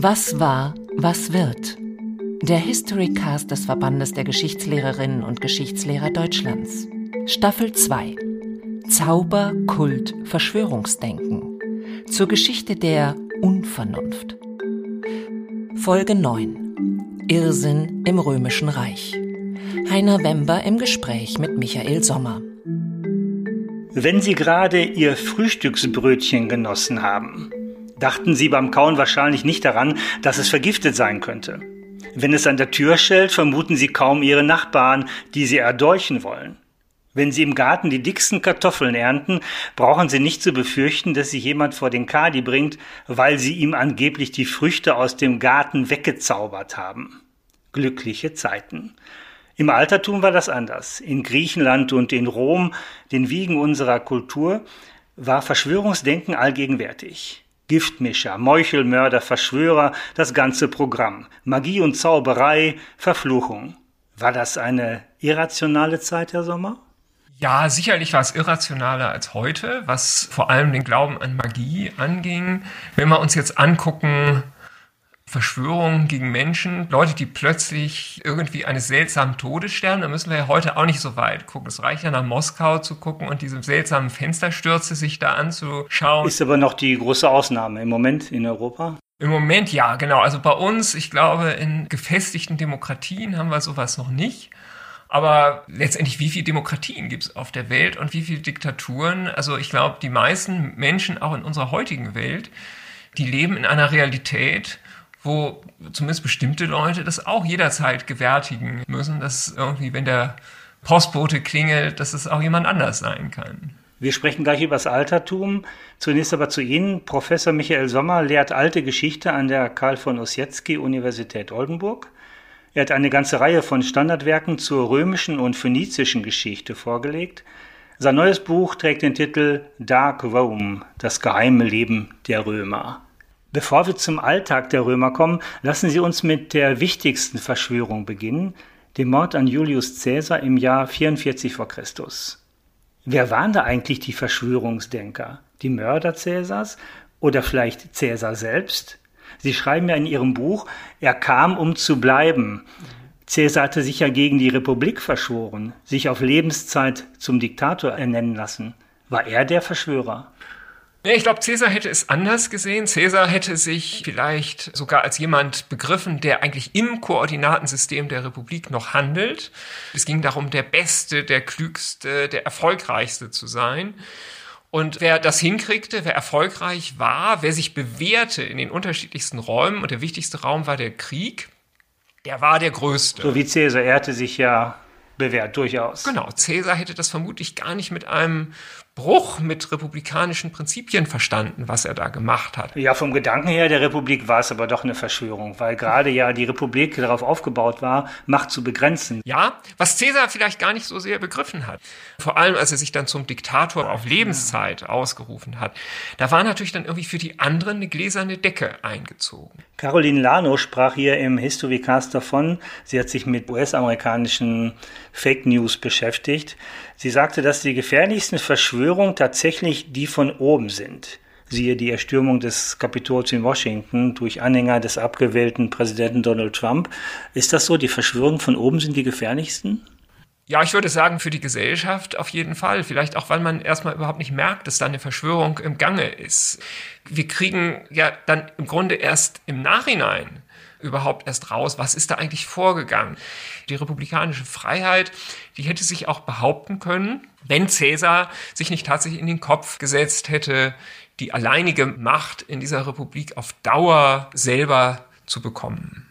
Was war, was wird? Der Historycast des Verbandes der Geschichtslehrerinnen und Geschichtslehrer Deutschlands. Staffel 2. Zauber, Kult, Verschwörungsdenken. Zur Geschichte der Unvernunft. Folge 9. Irrsinn im Römischen Reich. Heiner Wember im Gespräch mit Michael Sommer. Wenn Sie gerade Ihr Frühstücksbrötchen genossen haben, dachten Sie beim Kauen wahrscheinlich nicht daran, dass es vergiftet sein könnte. Wenn es an der Tür schellt, vermuten Sie kaum Ihre Nachbarn, die Sie erdolchen wollen. Wenn Sie im Garten die dicksten Kartoffeln ernten, brauchen Sie nicht zu befürchten, dass Sie jemand vor den Kadi bringt, weil Sie ihm angeblich die Früchte aus dem Garten weggezaubert haben. Glückliche Zeiten. Im Altertum war das anders. In Griechenland und in Rom, den Wiegen unserer Kultur, war Verschwörungsdenken allgegenwärtig. Giftmischer, Meuchelmörder, Verschwörer, das ganze Programm. Magie und Zauberei, Verfluchung. War das eine irrationale Zeit, Herr Sommer? Ja, sicherlich war es irrationaler als heute, was vor allem den Glauben an Magie anging. Wenn wir uns jetzt angucken, Verschwörungen gegen Menschen, Leute, die plötzlich irgendwie eines seltsamen Todes sterben, da müssen wir ja heute auch nicht so weit gucken. Es reicht ja nach Moskau zu gucken und diese seltsamen Fensterstürze sich da anzuschauen. Ist aber noch die große Ausnahme im Moment in Europa. Im Moment ja, genau. Also bei uns, ich glaube, in gefestigten Demokratien haben wir sowas noch nicht. Aber letztendlich, wie viele Demokratien gibt es auf der Welt und wie viele Diktaturen? Also ich glaube, die meisten Menschen auch in unserer heutigen Welt, die leben in einer Realität, wo zumindest bestimmte Leute das auch jederzeit gewärtigen müssen, dass irgendwie, wenn der Postbote klingelt, dass es auch jemand anders sein kann. Wir sprechen gleich über das Altertum. Zunächst aber zu Ihnen. Professor Michael Sommer lehrt alte Geschichte an der Karl von Ossietzky Universität Oldenburg. Er hat eine ganze Reihe von Standardwerken zur römischen und phönizischen Geschichte vorgelegt. Sein neues Buch trägt den Titel Dark Rome, das geheime Leben der Römer. Bevor wir zum Alltag der Römer kommen, lassen Sie uns mit der wichtigsten Verschwörung beginnen, dem Mord an Julius Caesar im Jahr 44 vor Christus. Wer waren da eigentlich die Verschwörungsdenker? Die Mörder Caesars oder vielleicht Caesar selbst? Sie schreiben ja in Ihrem Buch, er kam, um zu bleiben. Caesar hatte sich ja gegen die Republik verschworen, sich auf Lebenszeit zum Diktator ernennen lassen. War er der Verschwörer? Ja, ich glaube, Cäsar hätte es anders gesehen. Cäsar hätte sich vielleicht sogar als jemand begriffen, der eigentlich im Koordinatensystem der Republik noch handelt. Es ging darum, der Beste, der Klügste, der Erfolgreichste zu sein. Und wer das hinkriegte, wer erfolgreich war, wer sich bewährte in den unterschiedlichsten Räumen, und der wichtigste Raum war der Krieg, der war der Größte. So wie Cäsar, er hatte sich ja bewährt, durchaus. Genau, Cäsar hätte das vermutlich gar nicht mit einem Bruch mit republikanischen Prinzipien verstanden, was er da gemacht hat. Ja, vom Gedanken her der Republik war es aber doch eine Verschwörung, weil gerade ja die Republik darauf aufgebaut war, Macht zu begrenzen. Ja, was Caesar vielleicht gar nicht so sehr begriffen hat. Vor allem, als er sich dann zum Diktator auf Lebenszeit ausgerufen hat. Da war natürlich dann irgendwie für die anderen eine gläserne Decke eingezogen. Caroline Lano sprach hier im Historycast davon. Sie hat sich mit US-amerikanischen Fake News beschäftigt. Sie sagte, dass die gefährlichsten Verschwörungen tatsächlich die von oben sind. Siehe die Erstürmung des Kapitols in Washington durch Anhänger des abgewählten Präsidenten Donald Trump. Ist das so? Die Verschwörungen von oben sind die gefährlichsten? Ja, ich würde sagen, für die Gesellschaft auf jeden Fall. Vielleicht auch, weil man erstmal überhaupt nicht merkt, dass da eine Verschwörung im Gange ist. Wir kriegen ja dann im Grunde erst im Nachhinein überhaupt erst raus, was ist da eigentlich vorgegangen. Die republikanische Freiheit, die hätte sich auch behaupten können, wenn Cäsar sich nicht tatsächlich in den Kopf gesetzt hätte, die alleinige Macht in dieser Republik auf Dauer selber zu bekommen.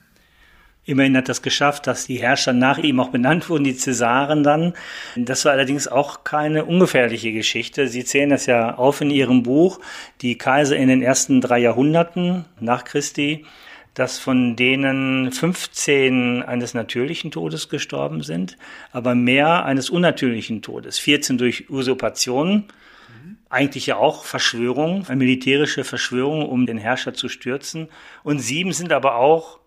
Immerhin hat das geschafft, dass die Herrscher nach ihm auch benannt wurden, die Cäsaren dann. Das war allerdings auch keine ungefährliche Geschichte. Sie zählen das ja auf in ihrem Buch, die Kaiser in den ersten drei Jahrhunderten nach Christi dass von denen 15 eines natürlichen Todes gestorben sind, aber mehr eines unnatürlichen Todes. 14 durch Usurpation, eigentlich ja auch Verschwörung, eine militärische Verschwörung, um den Herrscher zu stürzen. Und sieben sind aber auch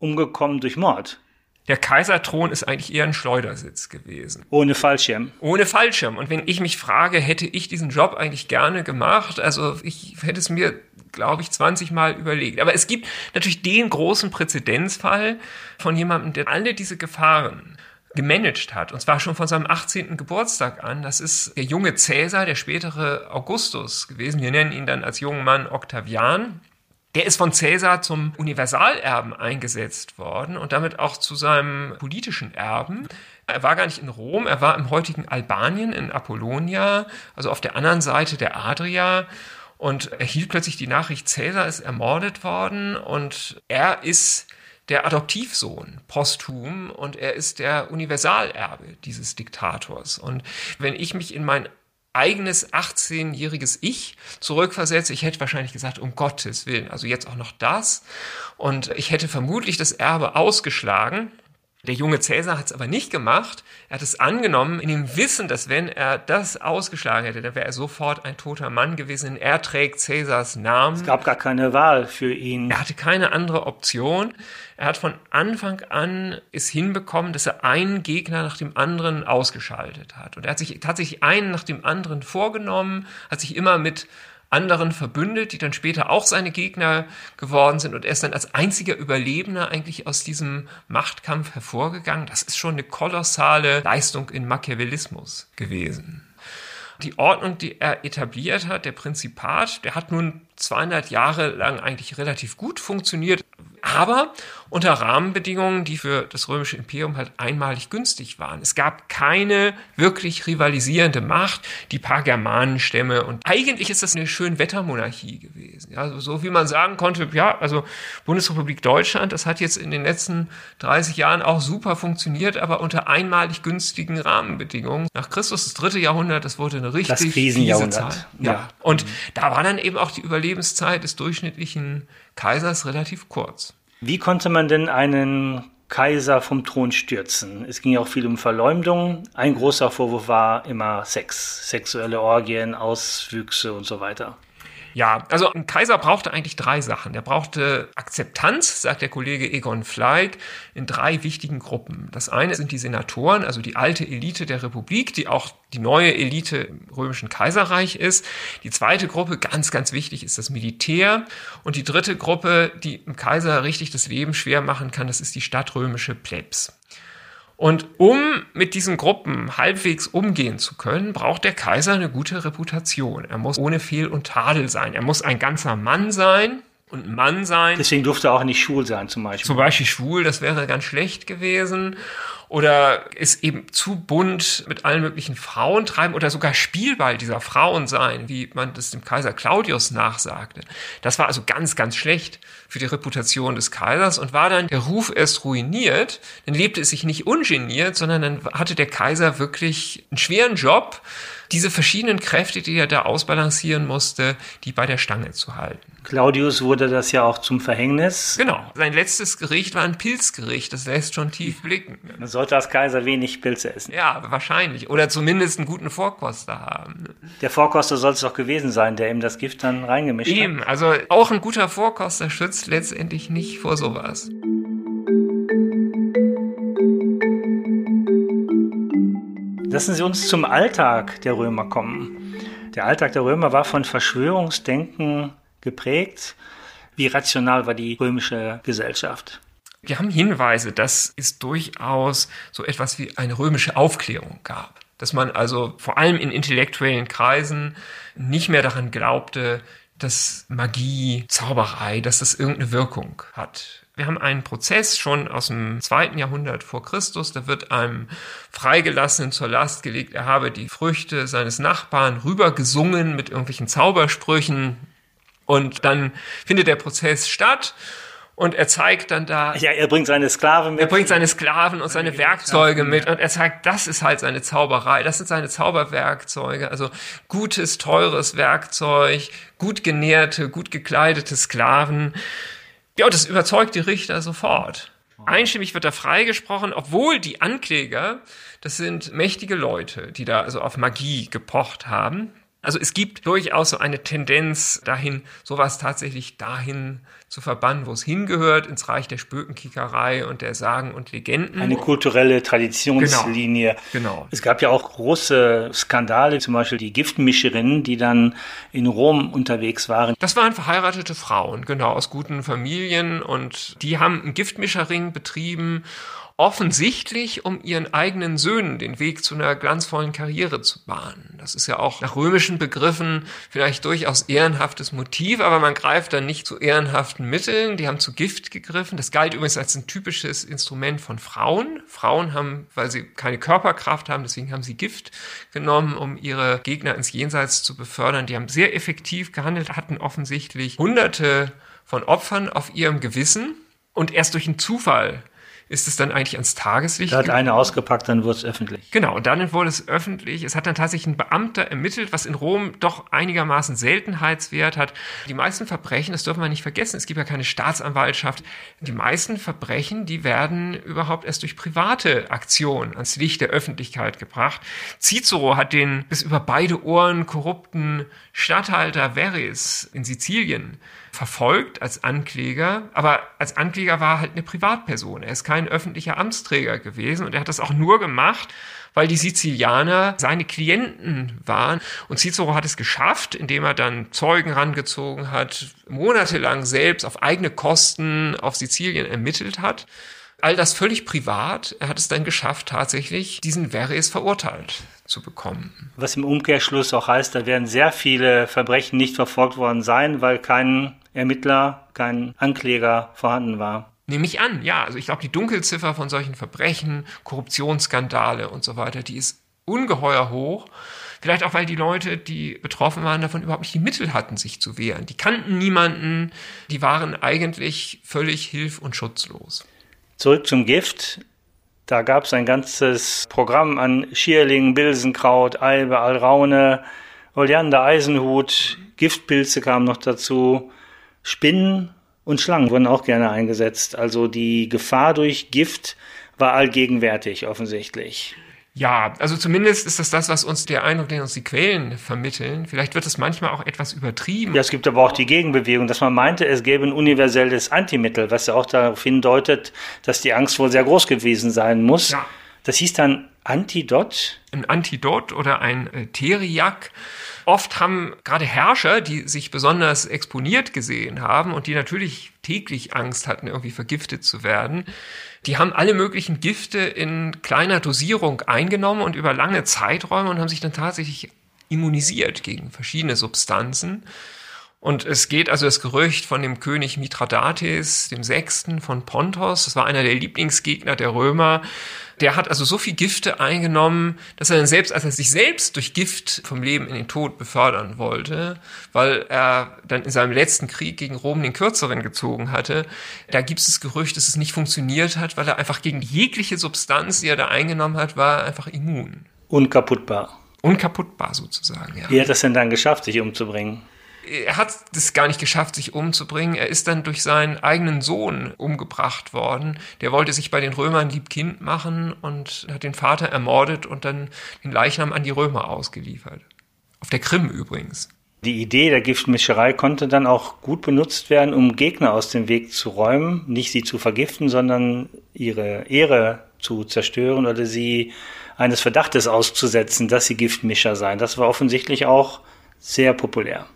umgekommen durch Mord. Der Kaiserthron ist eigentlich eher ein Schleudersitz gewesen. Ohne Fallschirm. Ohne Fallschirm. Und wenn ich mich frage, hätte ich diesen Job eigentlich gerne gemacht? Also ich hätte es mir, glaube ich, 20 Mal überlegt. Aber es gibt natürlich den großen Präzedenzfall von jemandem, der alle diese Gefahren gemanagt hat. Und zwar schon von seinem 18. Geburtstag an. Das ist der junge Cäsar, der spätere Augustus gewesen. Wir nennen ihn dann als jungen Mann Octavian. Der ist von Cäsar zum Universalerben eingesetzt worden und damit auch zu seinem politischen Erben. Er war gar nicht in Rom, er war im heutigen Albanien, in Apollonia, also auf der anderen Seite der Adria und erhielt plötzlich die Nachricht, Cäsar ist ermordet worden und er ist der Adoptivsohn posthum und er ist der Universalerbe dieses Diktators. Und wenn ich mich in mein eigenes 18-jähriges Ich zurückversetze, ich hätte wahrscheinlich gesagt, um Gottes Willen, also jetzt auch noch das. Und ich hätte vermutlich das Erbe ausgeschlagen. Der junge Cäsar hat es aber nicht gemacht. Er hat es angenommen in dem Wissen, dass wenn er das ausgeschlagen hätte, dann wäre er sofort ein toter Mann gewesen. Er trägt Cäsars Namen. Es gab gar keine Wahl für ihn. Er hatte keine andere Option. Er hat von Anfang an es hinbekommen, dass er einen Gegner nach dem anderen ausgeschaltet hat. Und er hat sich tatsächlich einen nach dem anderen vorgenommen, hat sich immer mit anderen verbündet, die dann später auch seine Gegner geworden sind und er ist dann als einziger Überlebender eigentlich aus diesem Machtkampf hervorgegangen. Das ist schon eine kolossale Leistung in Machiavellismus gewesen. Die Ordnung, die er etabliert hat, der Prinzipat, der hat nun 200 Jahre lang eigentlich relativ gut funktioniert aber unter Rahmenbedingungen, die für das römische Imperium halt einmalig günstig waren. Es gab keine wirklich rivalisierende Macht, die paar Germanenstämme und eigentlich ist das eine Schönwettermonarchie gewesen. Ja, also so wie man sagen konnte, ja, also Bundesrepublik Deutschland, das hat jetzt in den letzten 30 Jahren auch super funktioniert, aber unter einmalig günstigen Rahmenbedingungen. Nach Christus das dritte Jahrhundert, das wurde eine richtig das Krisenjahrhundert. Zeit. Ja. ja. Und mhm. da war dann eben auch die Überlebenszeit des durchschnittlichen Kaisers relativ kurz. Wie konnte man denn einen Kaiser vom Thron stürzen? Es ging ja auch viel um Verleumdung. Ein großer Vorwurf war immer Sex, sexuelle Orgien, Auswüchse und so weiter. Ja, also ein Kaiser brauchte eigentlich drei Sachen. Er brauchte Akzeptanz, sagt der Kollege Egon Fleig, in drei wichtigen Gruppen. Das eine sind die Senatoren, also die alte Elite der Republik, die auch die neue Elite im römischen Kaiserreich ist. Die zweite Gruppe, ganz, ganz wichtig, ist das Militär. Und die dritte Gruppe, die im Kaiser richtig das Leben schwer machen kann, das ist die stadtrömische Plebs. Und um mit diesen Gruppen halbwegs umgehen zu können, braucht der Kaiser eine gute Reputation. Er muss ohne Fehl und Tadel sein. Er muss ein ganzer Mann sein und Mann sein. Deswegen durfte er auch nicht schwul sein, zum Beispiel. Zum Beispiel schwul, das wäre ganz schlecht gewesen oder es eben zu bunt mit allen möglichen Frauen treiben oder sogar Spielball dieser Frauen sein, wie man das dem Kaiser Claudius nachsagte. Das war also ganz, ganz schlecht für die Reputation des Kaisers und war dann der Ruf erst ruiniert, dann lebte es sich nicht ungeniert, sondern dann hatte der Kaiser wirklich einen schweren Job, diese verschiedenen Kräfte, die er da ausbalancieren musste, die bei der Stange zu halten. Claudius wurde das ja auch zum Verhängnis. Genau. Sein letztes Gericht war ein Pilzgericht. Das lässt schon tief blicken. Man sollte als Kaiser wenig Pilze essen. Ja, wahrscheinlich. Oder zumindest einen guten Vorkoster haben. Der Vorkoster soll es doch gewesen sein, der ihm das Gift dann reingemischt Eben. hat. Eben. Also auch ein guter Vorkoster schützt letztendlich nicht vor sowas. Lassen Sie uns zum Alltag der Römer kommen. Der Alltag der Römer war von Verschwörungsdenken geprägt. Wie rational war die römische Gesellschaft? Wir haben Hinweise, dass es durchaus so etwas wie eine römische Aufklärung gab. Dass man also vor allem in intellektuellen Kreisen nicht mehr daran glaubte, dass Magie, Zauberei, dass das irgendeine Wirkung hat. Wir haben einen Prozess schon aus dem zweiten Jahrhundert vor Christus. Da wird einem Freigelassenen zur Last gelegt, er habe die Früchte seines Nachbarn rübergesungen mit irgendwelchen Zaubersprüchen. Und dann findet der Prozess statt. Und er zeigt dann da. Ja, er bringt seine Sklaven mit. Er bringt seine Sklaven und seine Werkzeuge mit. Und er zeigt, das ist halt seine Zauberei. Das sind seine Zauberwerkzeuge. Also gutes, teures Werkzeug, gut genährte, gut gekleidete Sklaven. Ja, und das überzeugt die Richter sofort. Einstimmig wird er freigesprochen, obwohl die Ankläger, das sind mächtige Leute, die da also auf Magie gepocht haben. Also es gibt durchaus so eine Tendenz dahin, sowas tatsächlich dahin zu verbannen, wo es hingehört, ins Reich der Spökenkickerei und der Sagen und Legenden. Eine kulturelle Traditionslinie. Genau. genau. Es gab ja auch große Skandale, zum Beispiel die Giftmischerinnen, die dann in Rom unterwegs waren. Das waren verheiratete Frauen, genau, aus guten Familien und die haben einen Giftmischerring betrieben offensichtlich, um ihren eigenen Söhnen den Weg zu einer glanzvollen Karriere zu bahnen. Das ist ja auch nach römischen Begriffen vielleicht durchaus ehrenhaftes Motiv, aber man greift dann nicht zu ehrenhaften Mitteln. Die haben zu Gift gegriffen. Das galt übrigens als ein typisches Instrument von Frauen. Frauen haben, weil sie keine Körperkraft haben, deswegen haben sie Gift genommen, um ihre Gegner ins Jenseits zu befördern. Die haben sehr effektiv gehandelt, hatten offensichtlich hunderte von Opfern auf ihrem Gewissen und erst durch einen Zufall ist es dann eigentlich ans Tageslicht. Da hat eine ausgepackt, dann wurde es öffentlich. Genau, und dann wurde es öffentlich. Es hat dann tatsächlich ein Beamter ermittelt, was in Rom doch einigermaßen Seltenheitswert hat. Die meisten Verbrechen, das dürfen wir nicht vergessen, es gibt ja keine Staatsanwaltschaft. Die meisten Verbrechen, die werden überhaupt erst durch private Aktionen ans Licht der Öffentlichkeit gebracht. Cicero hat den bis über beide Ohren korrupten Statthalter Verres in Sizilien verfolgt als Ankläger, aber als Ankläger war er halt eine Privatperson. Er ist kein öffentlicher Amtsträger gewesen und er hat das auch nur gemacht, weil die Sizilianer seine Klienten waren. Und Cicero hat es geschafft, indem er dann Zeugen rangezogen hat, monatelang selbst auf eigene Kosten auf Sizilien ermittelt hat. All das völlig privat. Er hat es dann geschafft, tatsächlich diesen Verres verurteilt zu bekommen. Was im Umkehrschluss auch heißt, da werden sehr viele Verbrechen nicht verfolgt worden sein, weil kein Ermittler, kein Ankläger vorhanden war. Nehme ich an, ja. Also ich glaube, die Dunkelziffer von solchen Verbrechen, Korruptionsskandale und so weiter, die ist ungeheuer hoch. Vielleicht auch, weil die Leute, die betroffen waren, davon überhaupt nicht die Mittel hatten, sich zu wehren. Die kannten niemanden, die waren eigentlich völlig hilf- und schutzlos. Zurück zum Gift. Da gab es ein ganzes Programm an Schierling, Bilsenkraut, Eibe, Alraune, Oleander, Eisenhut, Giftpilze kamen noch dazu. Spinnen und Schlangen wurden auch gerne eingesetzt. Also die Gefahr durch Gift war allgegenwärtig offensichtlich. Ja, also zumindest ist das das, was uns der Eindruck, den uns die Quellen vermitteln. Vielleicht wird es manchmal auch etwas übertrieben. Ja, es gibt aber auch die Gegenbewegung, dass man meinte, es gäbe ein universelles Antimittel, was ja auch darauf hindeutet, dass die Angst wohl sehr groß gewesen sein muss. Ja. Das hieß dann Antidot? Ein Antidot oder ein äh, Teriak. Oft haben gerade Herrscher, die sich besonders exponiert gesehen haben und die natürlich täglich Angst hatten, irgendwie vergiftet zu werden, die haben alle möglichen Gifte in kleiner Dosierung eingenommen und über lange Zeiträume und haben sich dann tatsächlich immunisiert gegen verschiedene Substanzen. Und es geht also das Gerücht von dem König Mithradates, dem Sechsten von Pontos, das war einer der Lieblingsgegner der Römer, der hat also so viel Gifte eingenommen, dass er dann selbst, als er sich selbst durch Gift vom Leben in den Tod befördern wollte, weil er dann in seinem letzten Krieg gegen Rom den Kürzeren gezogen hatte, da gibt es das Gerücht, dass es nicht funktioniert hat, weil er einfach gegen jegliche Substanz, die er da eingenommen hat, war einfach immun. Unkaputtbar. Unkaputtbar sozusagen, ja. Wie hat das denn dann geschafft, sich umzubringen? Er hat es gar nicht geschafft, sich umzubringen. Er ist dann durch seinen eigenen Sohn umgebracht worden. Der wollte sich bei den Römern Liebkind machen und hat den Vater ermordet und dann den Leichnam an die Römer ausgeliefert. Auf der Krim übrigens. Die Idee der Giftmischerei konnte dann auch gut benutzt werden, um Gegner aus dem Weg zu räumen, nicht sie zu vergiften, sondern ihre Ehre zu zerstören oder sie eines Verdachtes auszusetzen, dass sie Giftmischer seien. Das war offensichtlich auch sehr populär.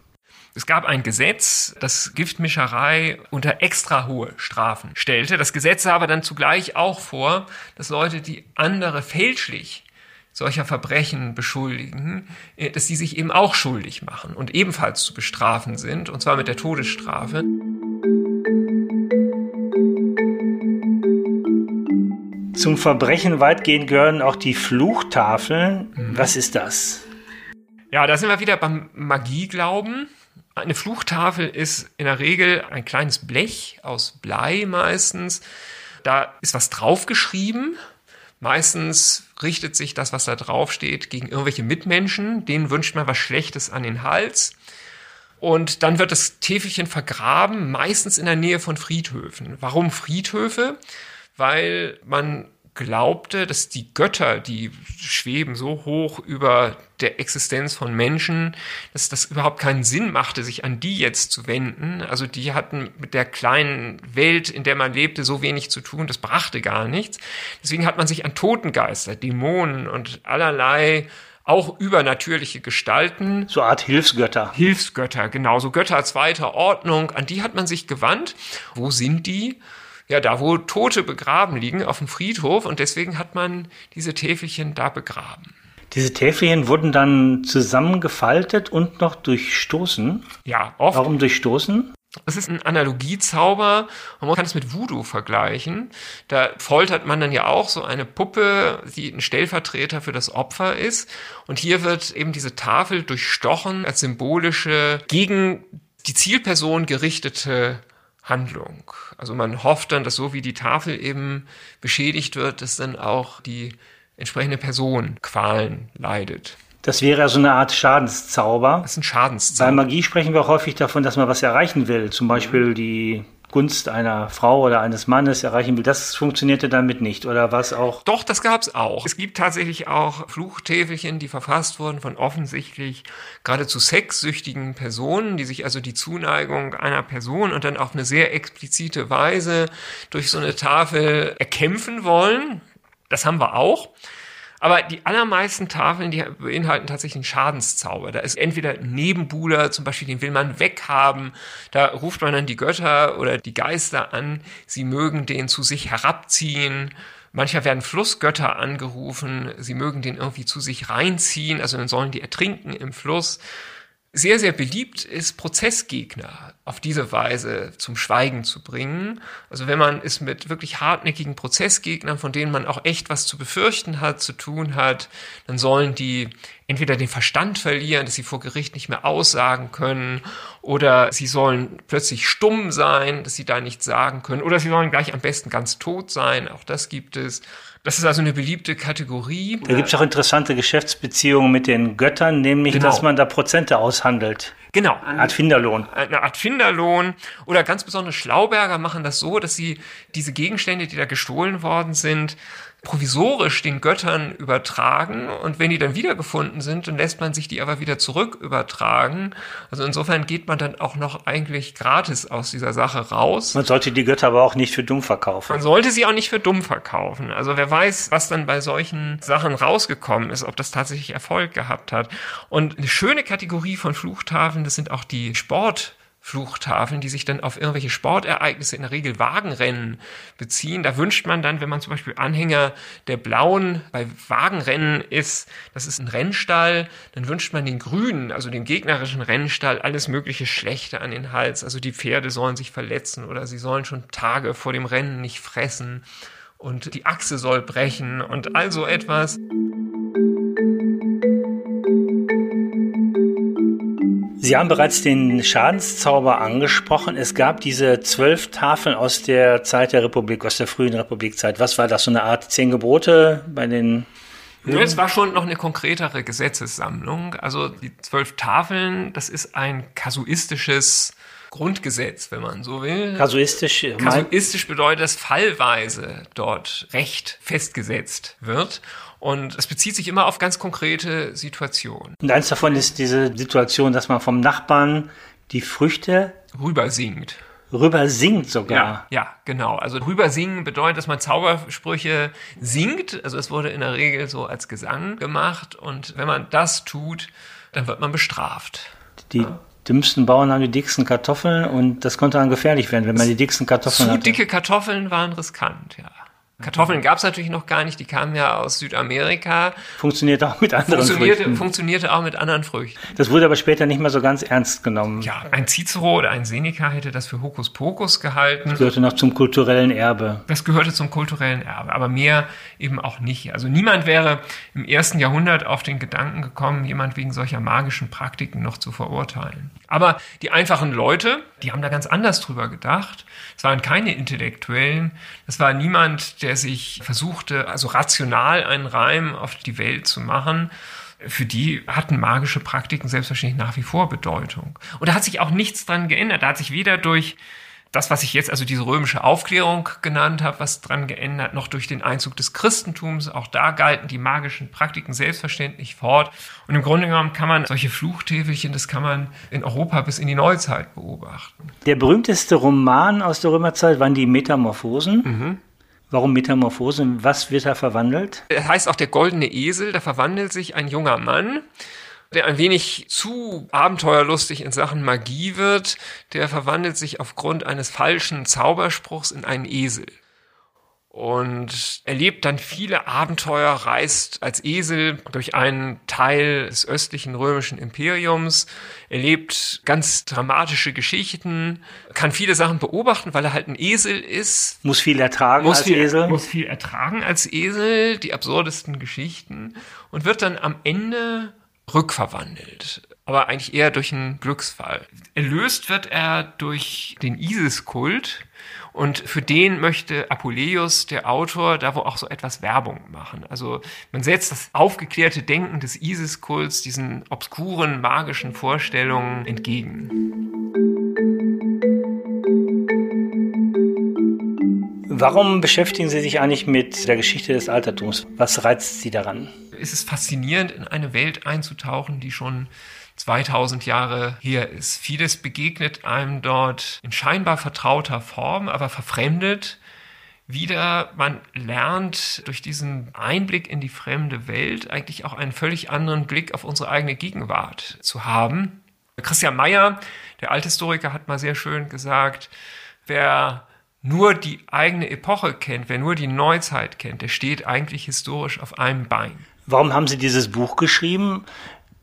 Es gab ein Gesetz, das Giftmischerei unter extra hohe Strafen stellte. Das Gesetz sah aber dann zugleich auch vor, dass Leute, die andere fälschlich solcher Verbrechen beschuldigen, äh, dass sie sich eben auch schuldig machen und ebenfalls zu bestrafen sind, und zwar mit der Todesstrafe. Zum Verbrechen weitgehend gehören auch die Fluchtafeln. Mhm. Was ist das? Ja, da sind wir wieder beim Magieglauben. Eine Fluchtafel ist in der Regel ein kleines Blech aus Blei meistens. Da ist was draufgeschrieben. Meistens richtet sich das, was da draufsteht, gegen irgendwelche Mitmenschen. Denen wünscht man was Schlechtes an den Hals. Und dann wird das Täfelchen vergraben, meistens in der Nähe von Friedhöfen. Warum Friedhöfe? Weil man glaubte, dass die Götter, die schweben so hoch über der Existenz von Menschen, dass das überhaupt keinen Sinn machte, sich an die jetzt zu wenden. Also die hatten mit der kleinen Welt, in der man lebte, so wenig zu tun, das brachte gar nichts. Deswegen hat man sich an Totengeister, Dämonen und allerlei auch übernatürliche Gestalten. So eine Art Hilfsgötter. Hilfsgötter, genau, so Götter zweiter Ordnung, an die hat man sich gewandt. Wo sind die? Ja, da wo Tote begraben liegen, auf dem Friedhof und deswegen hat man diese Täfelchen da begraben. Diese Täfelchen wurden dann zusammengefaltet und noch durchstoßen. Ja, oft. Warum durchstoßen? Es ist ein Analogiezauber. Man kann es mit Voodoo vergleichen. Da foltert man dann ja auch so eine Puppe, die ein Stellvertreter für das Opfer ist. Und hier wird eben diese Tafel durchstochen als symbolische, gegen die Zielperson gerichtete Handlung. Also man hofft dann, dass so wie die Tafel eben beschädigt wird, dass dann auch die entsprechende Person Qualen leidet. Das wäre so eine Art Schadenszauber. Das ist ein Schadenszauber. Bei Magie sprechen wir auch häufig davon, dass man was erreichen will. Zum Beispiel die Gunst einer Frau oder eines Mannes erreichen will. Das funktionierte damit nicht, oder was auch? Doch, das gab es auch. Es gibt tatsächlich auch Fluchtäfelchen, die verfasst wurden von offensichtlich geradezu sexsüchtigen Personen, die sich also die Zuneigung einer Person und dann auf eine sehr explizite Weise durch so eine Tafel erkämpfen wollen. Das haben wir auch. Aber die allermeisten Tafeln, die beinhalten tatsächlich einen Schadenszauber. Da ist entweder Nebenbuhler, zum Beispiel, den will man weghaben. Da ruft man dann die Götter oder die Geister an. Sie mögen den zu sich herabziehen. Manchmal werden Flussgötter angerufen. Sie mögen den irgendwie zu sich reinziehen. Also dann sollen die ertrinken im Fluss sehr, sehr beliebt ist, Prozessgegner auf diese Weise zum Schweigen zu bringen. Also wenn man es mit wirklich hartnäckigen Prozessgegnern, von denen man auch echt was zu befürchten hat, zu tun hat, dann sollen die entweder den Verstand verlieren, dass sie vor Gericht nicht mehr aussagen können, oder sie sollen plötzlich stumm sein, dass sie da nichts sagen können, oder sie sollen gleich am besten ganz tot sein, auch das gibt es. Das ist also eine beliebte Kategorie. Da gibt es auch interessante Geschäftsbeziehungen mit den Göttern, nämlich Genau. dass man da Prozente aushandelt. Genau. Eine Art Finderlohn. eine Art Finderlohn oder ganz besonders Schlauberger machen das so, dass sie diese Gegenstände, die da gestohlen worden sind, provisorisch den Göttern übertragen und wenn die dann wiedergefunden sind, dann lässt man sich die aber wieder zurück übertragen. Also insofern geht man dann auch noch eigentlich gratis aus dieser Sache raus. Man sollte die Götter aber auch nicht für dumm verkaufen. Man sollte sie auch nicht für dumm verkaufen. Also wer weiß, was dann bei solchen Sachen rausgekommen ist, ob das tatsächlich Erfolg gehabt hat. Und eine schöne Kategorie von Fluchtafeln, das sind auch die Sport. Fluchtafeln, die sich dann auf irgendwelche Sportereignisse, in der Regel Wagenrennen beziehen. Da wünscht man dann, wenn man zum Beispiel Anhänger der Blauen bei Wagenrennen ist, das ist ein Rennstall, dann wünscht man den Grünen, also dem gegnerischen Rennstall, alles mögliche Schlechte an den Hals. Also die Pferde sollen sich verletzen oder sie sollen schon Tage vor dem Rennen nicht fressen und die Achse soll brechen und all so etwas. Sie haben bereits den Schadenszauber angesprochen. Es gab diese zwölf Tafeln aus der Zeit der Republik, aus der frühen Republikzeit. Was war das? So eine Art zehn Gebote bei den Es war schon noch eine konkretere Gesetzessammlung. Also die zwölf Tafeln, das ist ein kasuistisches Grundgesetz, wenn man so will. kasuistisch? mein- Kasuistisch bedeutet, dass fallweise dort Recht festgesetzt wird. Und es bezieht sich immer auf ganz konkrete Situationen. Und eins davon ist diese Situation, dass man vom Nachbarn die Früchte Rüber singt. rüber singt sogar. Ja, ja, genau. Also rüber singen bedeutet, dass man Zaubersprüche singt. Also es wurde in der Regel so als Gesang gemacht. Und wenn man das tut, dann wird man bestraft. Die dümmsten Bauern haben die dicksten Kartoffeln und das konnte dann gefährlich werden, wenn man die dicksten Kartoffeln Zu hatte. dicke Kartoffeln waren riskant, ja. Kartoffeln gab es natürlich noch gar nicht, die kamen ja aus Südamerika. Funktioniert auch mit anderen Funktionierte, Früchten. funktionierte auch mit anderen Früchten. Das wurde aber später nicht mehr so ganz ernst genommen. Ja, ein Cicero oder ein Seneca hätte das für Hokuspokus gehalten. Gehörte noch zum kulturellen Erbe. Das gehörte zum kulturellen Erbe, aber mehr eben auch nicht. Also niemand wäre im ersten Jahrhundert auf den Gedanken gekommen, jemand wegen solcher magischen Praktiken noch zu verurteilen. Aber die einfachen Leute, die haben da ganz anders drüber gedacht. Es waren keine Intellektuellen. Es war niemand, der sich versuchte, also rational einen Reim auf die Welt zu machen. Für die hatten magische Praktiken selbstverständlich nach wie vor Bedeutung. Und da hat sich auch nichts dran geändert. Da hat sich weder durch das, was ich jetzt also diese römische Aufklärung genannt habe, was dran geändert, noch durch den Einzug des Christentums. Auch da galten die magischen Praktiken selbstverständlich fort. Und im Grunde genommen kann man solche Fluchtäfelchen, das kann man in Europa bis in die Neuzeit beobachten. Der berühmteste Roman aus der Römerzeit waren die Metamorphosen. Mhm. Warum Metamorphosen? Was wird da verwandelt? Er heißt auch der goldene Esel. Da verwandelt sich ein junger Mann der ein wenig zu abenteuerlustig in Sachen Magie wird, der verwandelt sich aufgrund eines falschen Zauberspruchs in einen Esel und erlebt dann viele Abenteuer, reist als Esel durch einen Teil des östlichen römischen Imperiums, erlebt ganz dramatische Geschichten, kann viele Sachen beobachten, weil er halt ein Esel ist. Muss viel ertragen muss als viel, Esel. Muss viel ertragen als Esel, die absurdesten Geschichten und wird dann am Ende rückverwandelt. Aber eigentlich eher durch einen Glücksfall. Erlöst wird er durch den Isis-Kult. Und für den möchte Apuleius, der Autor, da wo auch so etwas Werbung machen. Also man setzt das aufgeklärte Denken des Isis-Kults diesen obskuren, magischen Vorstellungen entgegen. Warum beschäftigen Sie sich eigentlich mit der Geschichte des Altertums? Was reizt Sie daran? ist es faszinierend, in eine Welt einzutauchen, die schon 2000 Jahre her ist. Vieles begegnet einem dort in scheinbar vertrauter Form, aber verfremdet. Wieder, man lernt durch diesen Einblick in die fremde Welt eigentlich auch einen völlig anderen Blick auf unsere eigene Gegenwart zu haben. Christian Mayer, der Althistoriker, hat mal sehr schön gesagt, wer nur die eigene Epoche kennt, wer nur die Neuzeit kennt, der steht eigentlich historisch auf einem Bein. Warum haben Sie dieses Buch geschrieben?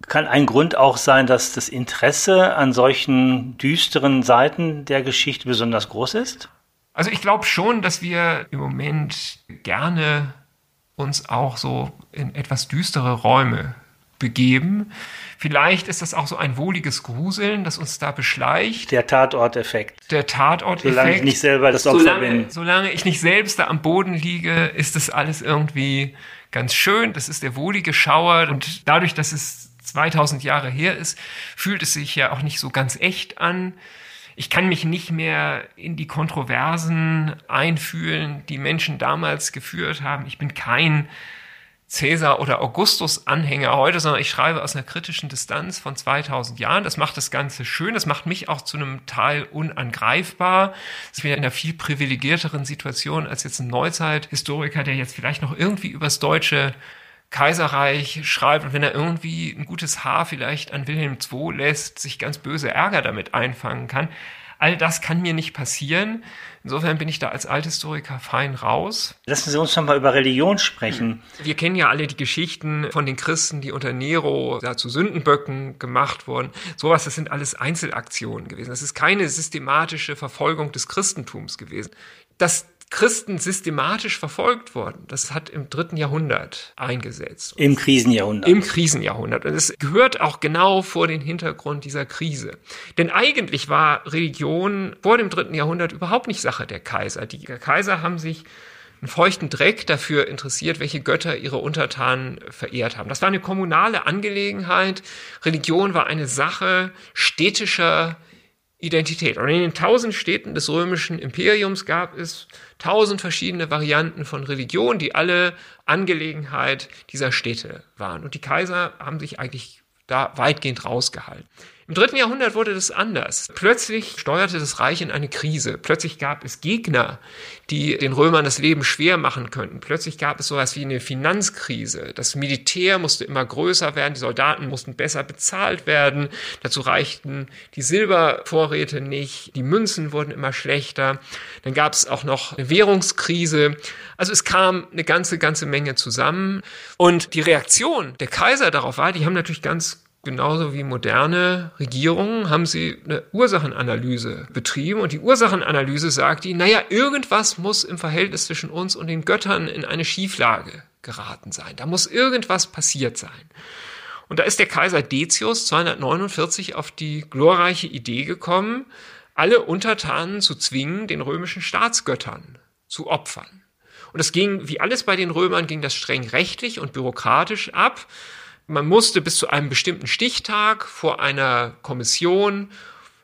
Kann ein Grund auch sein, dass das Interesse an solchen düsteren Seiten der Geschichte besonders groß ist? Also ich glaube schon, dass wir im Moment gerne uns auch so in etwas düstere Räume begeben. Vielleicht ist das auch so ein wohliges Gruseln, das uns da beschleicht. Der Tatorteffekt. Der Tatorteffekt. Solange ich nicht selber das Opfer solange, bin. Solange ich nicht selbst da am Boden liege, ist das alles irgendwie ganz schön. Das ist der wohlige Schauer und dadurch, dass es 2000 Jahre her ist, fühlt es sich ja auch nicht so ganz echt an. Ich kann mich nicht mehr in die Kontroversen einfühlen, die Menschen damals geführt haben. Ich bin kein Cäsar oder Augustus Anhänger heute, sondern ich schreibe aus einer kritischen Distanz von 2000 Jahren. Das macht das Ganze schön. Das macht mich auch zu einem Teil unangreifbar. Ich bin in einer viel privilegierteren Situation als jetzt ein Neuzeithistoriker, der jetzt vielleicht noch irgendwie übers deutsche Kaiserreich schreibt und wenn er irgendwie ein gutes Haar vielleicht an Wilhelm II lässt, sich ganz böse Ärger damit einfangen kann. All das kann mir nicht passieren. Insofern bin ich da als Althistoriker fein raus. Lassen Sie uns noch mal über Religion sprechen. Wir kennen ja alle die Geschichten von den Christen, die unter Nero ja, zu Sündenböcken gemacht wurden. Sowas, das sind alles Einzelaktionen gewesen. Das ist keine systematische Verfolgung des Christentums gewesen. Das Christen systematisch verfolgt worden. Das hat im dritten Jahrhundert eingesetzt. Im Krisenjahrhundert. Im Krisenjahrhundert. Und es gehört auch genau vor den Hintergrund dieser Krise. Denn eigentlich war Religion vor dem dritten Jahrhundert überhaupt nicht Sache der Kaiser. Die Kaiser haben sich einen feuchten Dreck dafür interessiert, welche Götter ihre Untertanen verehrt haben. Das war eine kommunale Angelegenheit. Religion war eine Sache städtischer Identität. Und in den tausend Städten des römischen Imperiums gab es tausend verschiedene Varianten von Religion, die alle Angelegenheit dieser Städte waren. Und die Kaiser haben sich eigentlich da weitgehend rausgehalten. Im dritten Jahrhundert wurde das anders. Plötzlich steuerte das Reich in eine Krise. Plötzlich gab es Gegner, die den Römern das Leben schwer machen könnten. Plötzlich gab es sowas wie eine Finanzkrise. Das Militär musste immer größer werden, die Soldaten mussten besser bezahlt werden. Dazu reichten die Silbervorräte nicht, die Münzen wurden immer schlechter. Dann gab es auch noch eine Währungskrise. Also es kam eine ganze, ganze Menge zusammen. Und die Reaktion der Kaiser darauf war, die haben natürlich ganz genauso wie moderne Regierungen haben sie eine Ursachenanalyse betrieben und die Ursachenanalyse sagt die, naja, irgendwas muss im Verhältnis zwischen uns und den Göttern in eine Schieflage geraten sein. Da muss irgendwas passiert sein. Und da ist der Kaiser Decius 249 auf die glorreiche Idee gekommen, alle Untertanen zu zwingen, den römischen Staatsgöttern zu opfern. Und es ging, wie alles bei den Römern, ging das streng rechtlich und bürokratisch ab man musste bis zu einem bestimmten Stichtag vor einer Kommission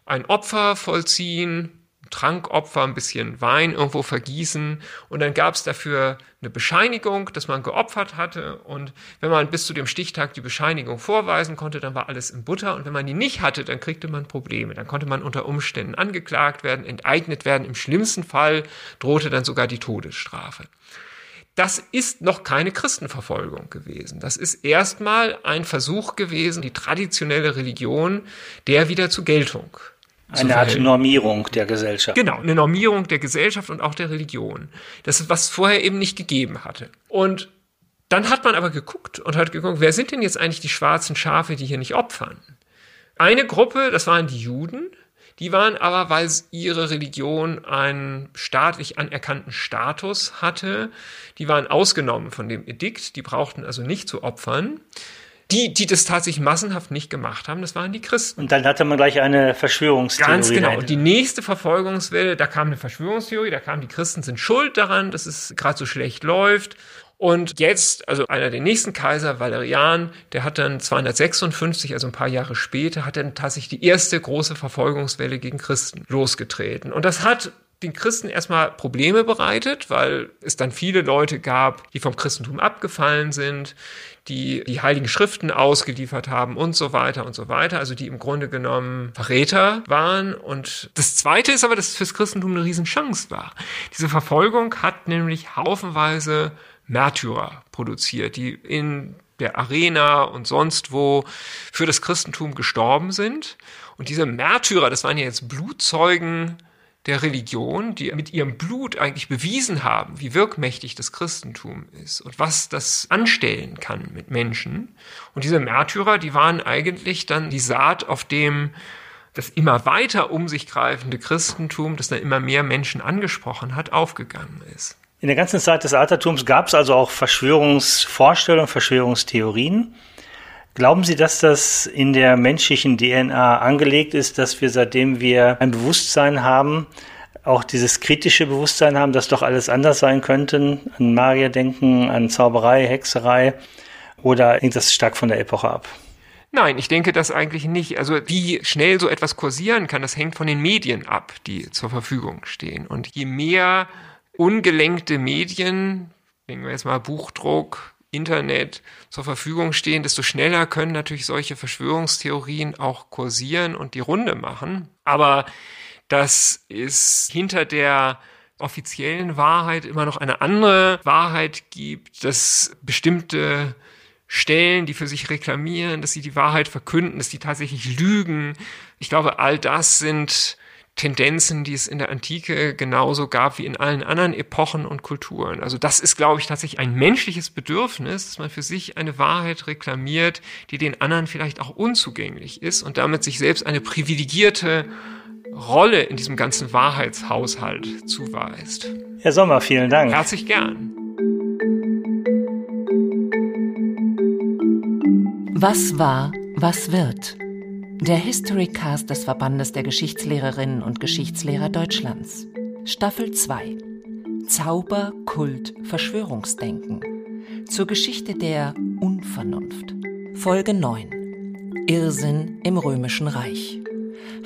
ein Opfer vollziehen. Trankopfer, ein bisschen Wein irgendwo vergießen und dann gab es dafür eine Bescheinigung, dass man geopfert hatte und wenn man bis zu dem Stichtag die Bescheinigung vorweisen konnte, dann war alles in Butter und wenn man die nicht hatte, dann kriegte man Probleme. Dann konnte man unter Umständen angeklagt werden, enteignet werden, im schlimmsten Fall drohte dann sogar die Todesstrafe. Das ist noch keine Christenverfolgung gewesen. Das ist erstmal ein Versuch gewesen, die traditionelle Religion der wieder zu Geltung eine Art Normierung der Gesellschaft. Genau, eine Normierung der Gesellschaft und auch der Religion. Das ist, was vorher eben nicht gegeben hatte. Und dann hat man aber geguckt und hat geguckt, wer sind denn jetzt eigentlich die schwarzen Schafe, die hier nicht opfern? Eine Gruppe, das waren die Juden, die waren aber, weil ihre Religion einen staatlich anerkannten Status hatte, die waren ausgenommen von dem Edikt, die brauchten also nicht zu opfern. Die, die das tatsächlich massenhaft nicht gemacht haben, das waren die Christen. Und dann hatte man gleich eine Verschwörungstheorie. Ganz genau. Und die nächste Verfolgungswelle, da kam eine Verschwörungstheorie, da kam die Christen sind schuld daran, dass es gerade so schlecht läuft. Und jetzt, also einer der nächsten Kaiser, Valerian, der hat dann 256, also ein paar Jahre später, hat dann tatsächlich die erste große Verfolgungswelle gegen Christen losgetreten. Und das hat den Christen erstmal Probleme bereitet, weil es dann viele Leute gab, die vom Christentum abgefallen sind, die die heiligen Schriften ausgeliefert haben und so weiter und so weiter, also die im Grunde genommen Verräter waren. Und das Zweite ist aber, dass es fürs Christentum eine Riesenchance war. Diese Verfolgung hat nämlich haufenweise Märtyrer produziert, die in der Arena und sonst wo für das Christentum gestorben sind. Und diese Märtyrer, das waren ja jetzt Blutzeugen der Religion, die mit ihrem Blut eigentlich bewiesen haben, wie wirkmächtig das Christentum ist und was das anstellen kann mit Menschen. Und diese Märtyrer, die waren eigentlich dann die Saat, auf dem das immer weiter um sich greifende Christentum, das dann immer mehr Menschen angesprochen hat, aufgegangen ist. In der ganzen Zeit des Altertums gab es also auch Verschwörungsvorstellungen, Verschwörungstheorien. Glauben Sie, dass das in der menschlichen DNA angelegt ist, dass wir seitdem wir ein Bewusstsein haben, auch dieses kritische Bewusstsein haben, dass doch alles anders sein könnte, an Magier denken, an Zauberei, Hexerei, oder hängt das stark von der Epoche ab? Nein, ich denke das eigentlich nicht. Also wie schnell so etwas kursieren kann, das hängt von den Medien ab, die zur Verfügung stehen. Und je mehr ungelenkte Medien, nehmen wir jetzt mal Buchdruck, Internet zur Verfügung stehen, desto schneller können natürlich solche Verschwörungstheorien auch kursieren und die Runde machen. Aber dass es hinter der offiziellen Wahrheit immer noch eine andere Wahrheit gibt, dass bestimmte Stellen, die für sich reklamieren, dass sie die Wahrheit verkünden, dass sie tatsächlich lügen. Ich glaube, all das sind Tendenzen, die es in der Antike genauso gab wie in allen anderen Epochen und Kulturen. Also das ist, glaube ich, tatsächlich ein menschliches Bedürfnis, dass man für sich eine Wahrheit reklamiert, die den anderen vielleicht auch unzugänglich ist und damit sich selbst eine privilegierte Rolle in diesem ganzen Wahrheitshaushalt zuweist. Herr Sommer, vielen Dank. Herzlich gern. Was war, was wird? Der Historycast des Verbandes der Geschichtslehrerinnen und Geschichtslehrer Deutschlands. Staffel 2. Zauber, Kult, Verschwörungsdenken. Zur Geschichte der Unvernunft. Folge 9. Irrsinn im Römischen Reich.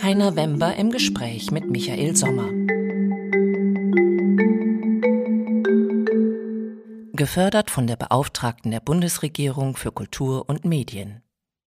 Heiner Wember im Gespräch mit Michael Sommer. Gefördert von der Beauftragten der Bundesregierung für Kultur und Medien.